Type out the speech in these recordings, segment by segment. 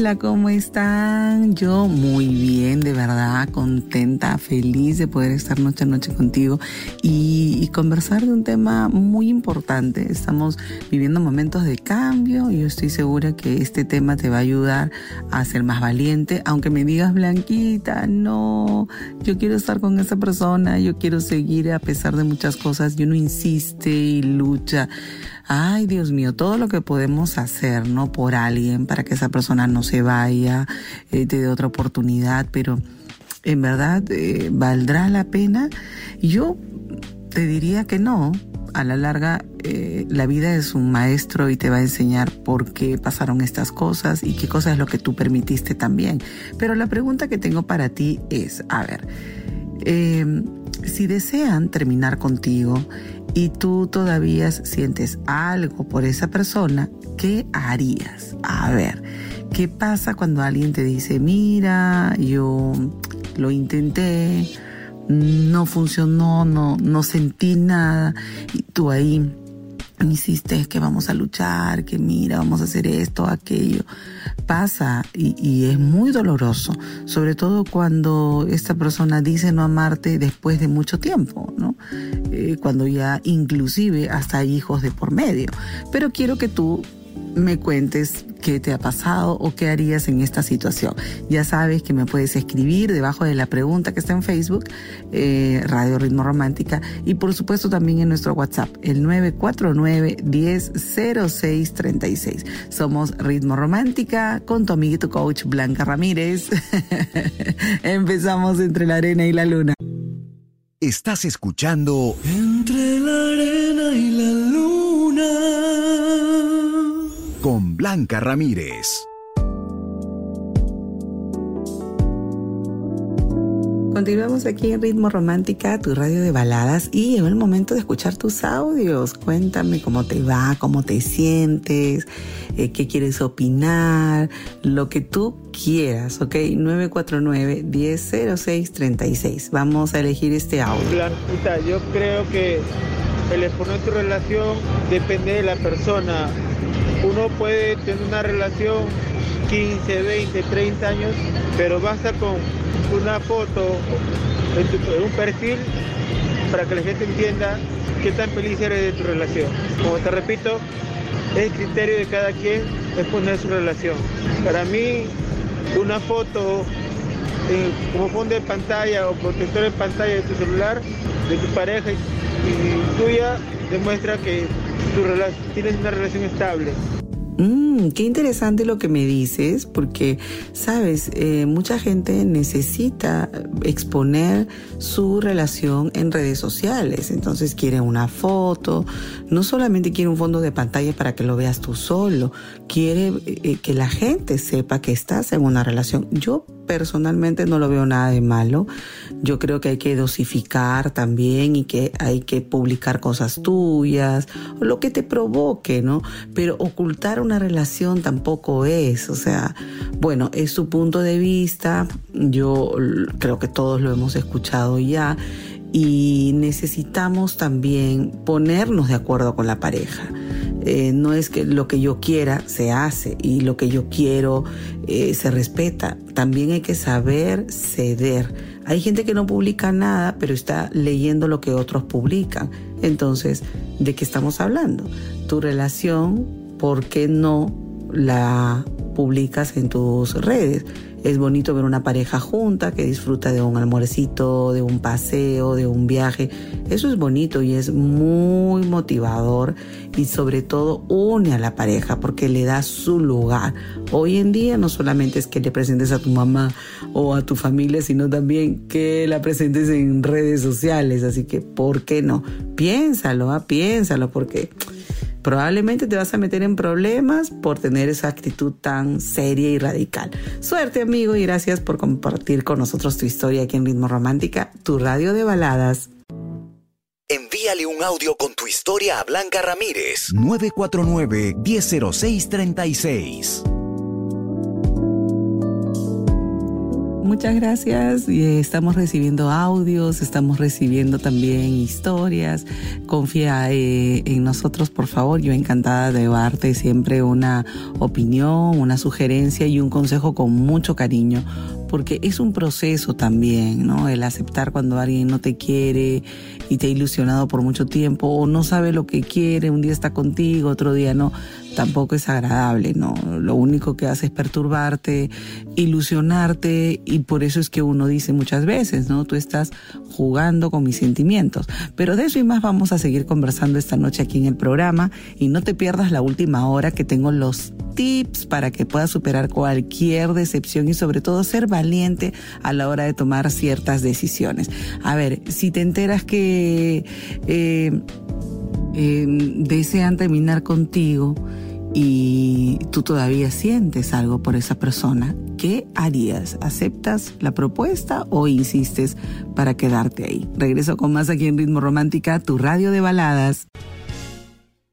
Hola, ¿cómo están? Yo muy bien, de verdad, contenta, feliz de poder estar noche a noche contigo y, conversar de un tema muy importante. Estamos viviendo momentos de cambio y yo estoy segura que este tema te va a ayudar a ser más valiente, aunque me digas, Blanquita, no, yo quiero estar con esa persona, yo quiero seguir a pesar de muchas cosas, y uno insiste y lucha ay Dios mío, todo lo que podemos hacer, ¿no? Por alguien, para que esa persona no se vaya, eh, te dé otra oportunidad, pero en verdad eh, valdrá la pena. Yo te diría que no. A la larga, eh, la vida es un maestro y te va a enseñar por qué pasaron estas cosas y qué cosa es lo que tú permitiste también. Pero la pregunta que tengo para ti es, a ver, si desean terminar contigo y tú todavía sientes algo por esa persona, ¿qué harías? A ver, ¿qué pasa cuando alguien te dice, mira, yo lo intenté, no funcionó, no, no sentí nada, y tú ahí insistes que vamos a luchar, que mira, vamos a hacer esto, aquello. Pasa y, es muy doloroso, sobre todo cuando esta persona dice no amarte después de mucho tiempo, ¿no? Eh, cuando ya inclusive hasta hay hijos de por medio. Pero quiero que tú me cuentes qué te ha pasado o qué harías en esta situación. Ya sabes que me puedes escribir debajo de la pregunta que está en Facebook, eh, Radio Ritmo Romántica, y por supuesto también en nuestro WhatsApp, el 949-100636. Somos Ritmo Romántica con tu amiguito coach Blanca Ramírez. Empezamos entre la arena y la luna. Estás escuchando Entre la arena y la luna con Blanca Ramírez. Continuamos aquí en Ritmo Romántica, tu radio de baladas, y llegó el momento de escuchar tus audios. Cuéntame cómo te va, cómo te sientes, eh, qué quieres opinar, lo que tú quieras, ¿ok? 949-100636. Vamos a elegir este audio. Blanquita, yo creo que el exponer tu relación depende de la persona uno puede tener una relación 15, 20, 30 años, pero basta con una foto un perfil para que la gente entienda qué tan feliz eres de tu relación. Como te repito, es el criterio de cada quien exponer su relación. Para mí, una foto como fondo de pantalla o protector de pantalla de tu celular, de tu pareja y tuya, demuestra que tu tienes una relación estable. Mm, qué interesante lo que me dices, porque, sabes, eh, mucha gente necesita exponer su relación en redes sociales. Entonces quiere una foto, no solamente quiere un fondo de pantalla para que lo veas tú solo, quiere eh, que la gente sepa que estás en una relación. Yo personalmente no lo veo nada de malo. Yo creo que hay que dosificar también y que hay que publicar cosas tuyas, lo que te provoque, ¿no? Pero ocultar una relación tampoco es, o sea, bueno, es su punto de vista, yo creo que todos lo hemos escuchado ya y necesitamos también ponernos de acuerdo con la pareja. Eh, no es que lo que yo quiera se hace y lo que yo quiero eh, se respeta. También hay que saber ceder. Hay gente que no publica nada, pero está leyendo lo que otros publican. Entonces, ¿de qué estamos hablando? Tu relación, ¿por qué no la publicas en tus redes? Es bonito ver una pareja junta que disfruta de un almuercito, de un paseo, de un viaje. Eso es bonito y es muy motivador y sobre todo une a la pareja porque le da su lugar. Hoy en día no solamente es que le presentes a tu mamá o a tu familia, sino también que la presentes en redes sociales. Así que, ¿por qué no? Piénsalo, ¿ah? piénsalo porque probablemente te vas a meter en problemas por tener esa actitud tan seria y radical. Suerte amigo y gracias por compartir con nosotros tu historia aquí en Ritmo Romántica, tu radio de baladas. Envíale un audio con tu historia a Blanca Ramírez 949 100636. Muchas gracias. Estamos recibiendo audios, estamos recibiendo también historias. Confía eh, en nosotros, por favor. Yo encantada de darte siempre una opinión, una sugerencia y un consejo con mucho cariño porque es un proceso también, ¿no? El aceptar cuando alguien no te quiere y te ha ilusionado por mucho tiempo o no sabe lo que quiere, un día está contigo, otro día no, tampoco es agradable, ¿no? Lo único que hace es perturbarte, ilusionarte y por eso es que uno dice muchas veces, ¿no? Tú estás jugando con mis sentimientos. Pero de eso y más vamos a seguir conversando esta noche aquí en el programa y no te pierdas la última hora que tengo los tips para que puedas superar cualquier decepción y sobre todo ser valiente a la hora de tomar ciertas decisiones. A ver, si te enteras que eh, em, desean terminar contigo y tú todavía sientes algo por esa persona, ¿qué harías? ¿Aceptas la propuesta o insistes para quedarte ahí? Regreso con más aquí en Ritmo Romántica, tu radio de baladas.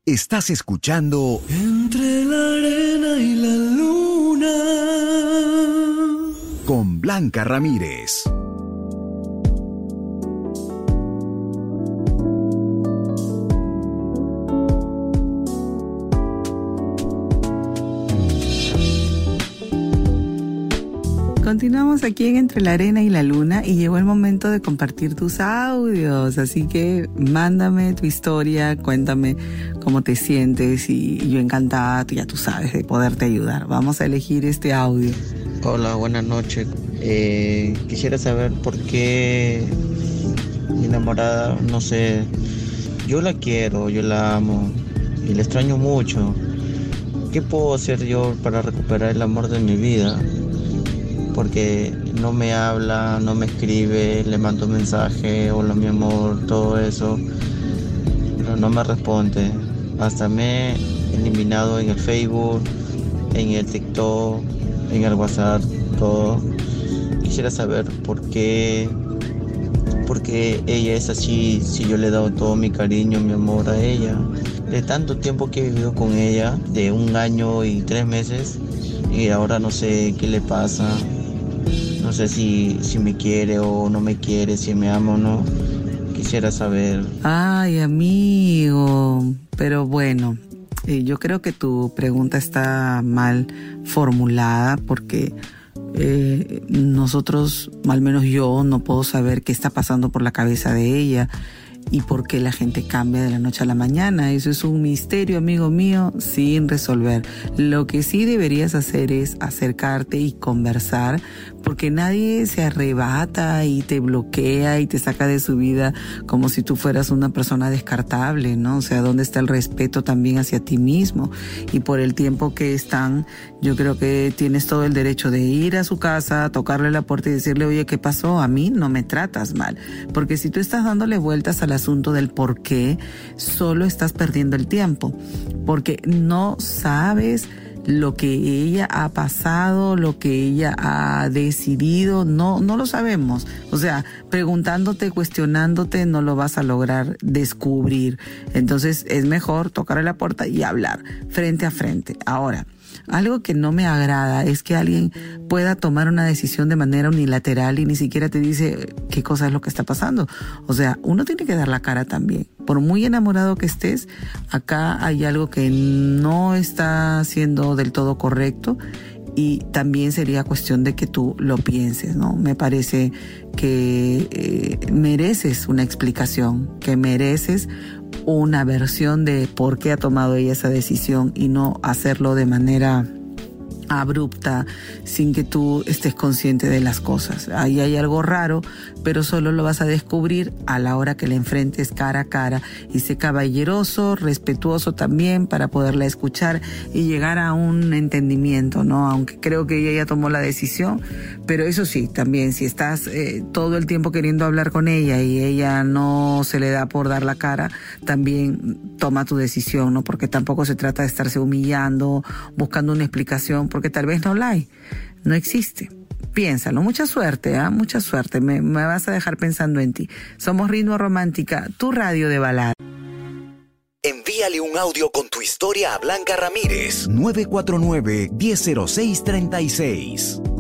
Estás escuchando Entre la arena y la luna. con Blanca Ramírez. Continuamos aquí en Entre la Arena y la Luna y llegó el momento de compartir tus audios, así que mándame tu historia, cuéntame cómo te sientes y, yo encantada, tú ya tú sabes, de poderte ayudar. Vamos a elegir este audio. Hola, buenas noches. Eh, quisiera saber por qué mi enamorada, no sé, yo la quiero, yo la amo y la extraño mucho. ¿Qué puedo hacer yo para recuperar el amor de mi vida? Porque no me habla, no me escribe, le mando mensaje, hola mi amor, todo eso, pero no me responde. Hasta me he eliminado en el Facebook, en el TikTok, en el WhatsApp, todo. Quisiera saber por qué, por qué ella es así, si yo le he dado todo mi cariño, mi amor a ella. De tanto tiempo que he vivido con ella, de un año y tres meses, y ahora no sé qué le pasa. No sé si, si me quiere o no me quiere, si me ama o no. Quisiera saber. Ay, amigo, pero bueno, eh, yo creo que tu pregunta está mal formulada porque eh, nosotros, al menos yo, no puedo saber qué está pasando por la cabeza de ella y por qué la gente cambia de la noche a la mañana. Eso es un misterio, amigo mío, sin resolver. Lo que sí deberías hacer es acercarte y conversar, porque nadie se arrebata y te bloquea y te saca de su vida como si tú fueras una persona descartable, ¿no? O sea, ¿dónde está el respeto también hacia ti mismo? Y por el tiempo que están, yo creo que tienes todo el derecho de ir a su casa, tocarle la puerta y decirle, oye, ¿qué pasó? A mí no me tratas mal. Porque si tú estás dándole vueltas al asunto del por qué, solo estás perdiendo el tiempo. Porque no sabes lo que ella ha pasado, lo que ella ha decidido, no, no lo sabemos. O sea, preguntándote, cuestionándote, no lo vas a lograr descubrir. Entonces es mejor tocar a la puerta y hablar frente a frente. Ahora, algo que no me agrada es que alguien pueda tomar una decisión de manera unilateral y ni siquiera te dice qué cosa es lo que está pasando. O sea, uno tiene que dar la cara también. Por muy enamorado que estés, acá hay algo que no está siendo del todo correcto y también sería cuestión de que tú lo pienses, ¿no? Me parece que eh, mereces una explicación, que mereces una versión de por qué ha tomado ella esa decisión y no hacerlo de manera abrupta, sin que tú estés consciente de las cosas. Ahí hay algo raro, pero solo lo vas a descubrir a la hora que la enfrentes cara a cara y sé caballeroso, respetuoso también para poderla escuchar y llegar a un entendimiento, ¿no? Aunque creo que ella ya tomó la decisión, pero eso sí, también si estás eh, todo el tiempo queriendo hablar con ella y ella no se le da por dar la cara, también toma tu decisión, ¿no? Porque tampoco se trata de estarse humillando, buscando una explicación porque tal vez no la hay, no existe. Piénsalo, mucha suerte, ¿ah? mucha suerte, me, me vas a dejar pensando en ti. Somos Ritmo Romántica, tu radio de balada. Envíale un audio con tu historia a Blanca Ramírez, 949-100636.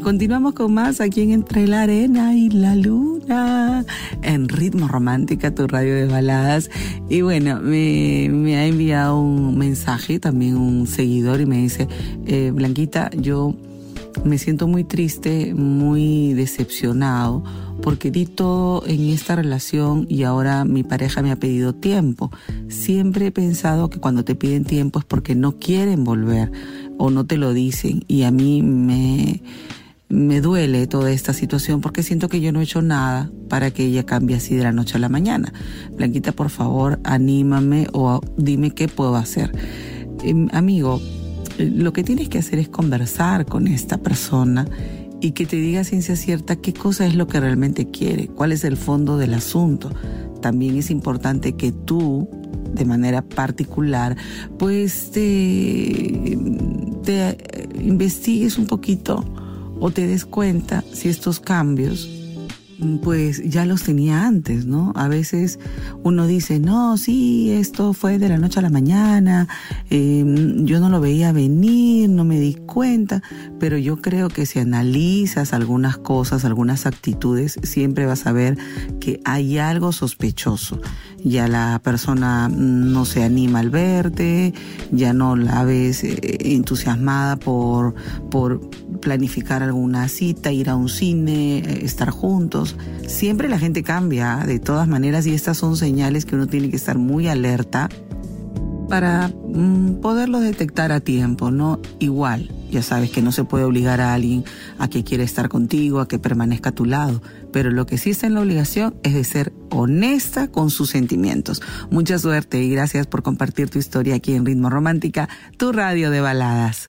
Continuamos con más aquí en Entre la Arena y la Luna, en Ritmo Romántica, tu radio de baladas. Y bueno, me, ha enviado un mensaje, también un seguidor, y me dice, eh, Blanquita, yo me siento muy triste, muy decepcionado, porque di todo en esta relación y ahora mi pareja me ha pedido tiempo. Siempre he pensado que cuando te piden tiempo es porque no quieren volver o no te lo dicen y a mí me me duele toda esta situación porque siento que yo no he hecho nada para que ella cambie así de la noche a la mañana. Blanquita, por favor, anímame o dime qué puedo hacer. Em, amigo, lo que tienes que hacer es conversar con esta persona y que te diga ciencia cierta qué cosa es lo que realmente quiere, cuál es el fondo del asunto. También es importante que tú, de manera particular, pues te, te investigues un poquito o te des cuenta si estos cambios pues ya los tenía antes, ¿no? A veces uno dice, no, sí, esto fue de la noche a la mañana, em, yo no lo veía venir, no me di cuenta, pero yo creo que si analizas algunas cosas, algunas actitudes, siempre vas a ver que hay algo sospechoso. Ya la persona no se anima al verte, ya no la ves eh, entusiasmada por, por planificar alguna cita, ir a un cine, eh, estar juntos Siempre la gente cambia, de todas maneras, y estas son señales que uno tiene que estar muy alerta para mm, poderlo detectar a tiempo, ¿no? Igual, ya sabes que no se puede obligar a alguien a que quiera estar contigo, a que permanezca a tu lado, pero lo que sí está en la obligación es de ser honesta con sus sentimientos. Mucha suerte y gracias por compartir tu historia aquí en Ritmo Romántica, tu radio de baladas.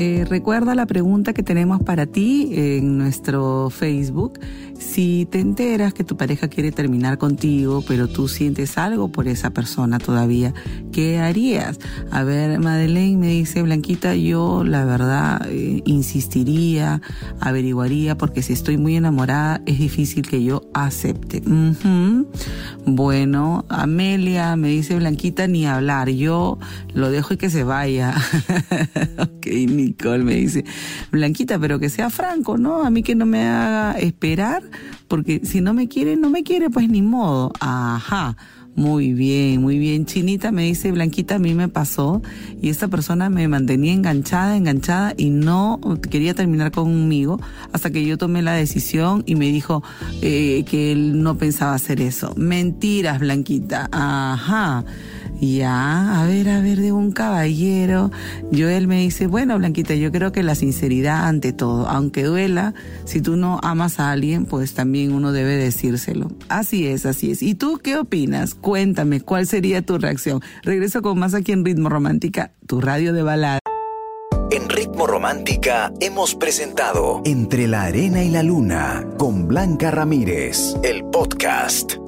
Eh, recuerda la pregunta que tenemos para ti en nuestro Facebook. Si te enteras que tu pareja quiere terminar contigo, pero tú sientes algo por esa persona todavía, ¿qué harías? A ver, Madeleine me dice, Blanquita, yo la verdad eh, insistiría, averiguaría, porque si estoy muy enamorada es difícil que yo acepte. Bueno, Amelia me dice, Blanquita, ni hablar, yo lo dejo y que se vaya. ok, Nicole me dice, Blanquita, pero que sea franco, ¿no? A mí que no me haga esperar, porque si no me quiere, no me quiere, pues ni modo. Ajá. Muy bien, muy bien. Chinita me dice, Blanquita, a mí me pasó y esta persona me mantenía enganchada, enganchada y no quería terminar conmigo hasta que yo tomé la decisión y me dijo eh, que él no pensaba hacer eso. Mentiras, Blanquita. Ajá. Ya, a ver, a ver, de un caballero. Yo él me dice, bueno, Blanquita, yo creo que la sinceridad ante todo, aunque duela, si tú no amas a alguien, pues también uno debe decírselo. Así es, así es. ¿Y tú qué opinas? Cuéntame, ¿cuál sería tu reacción? Regreso con más aquí en Ritmo Romántica, tu radio de balada. En Ritmo Romántica hemos presentado Entre la Arena y la Luna con Blanca Ramírez, el podcast.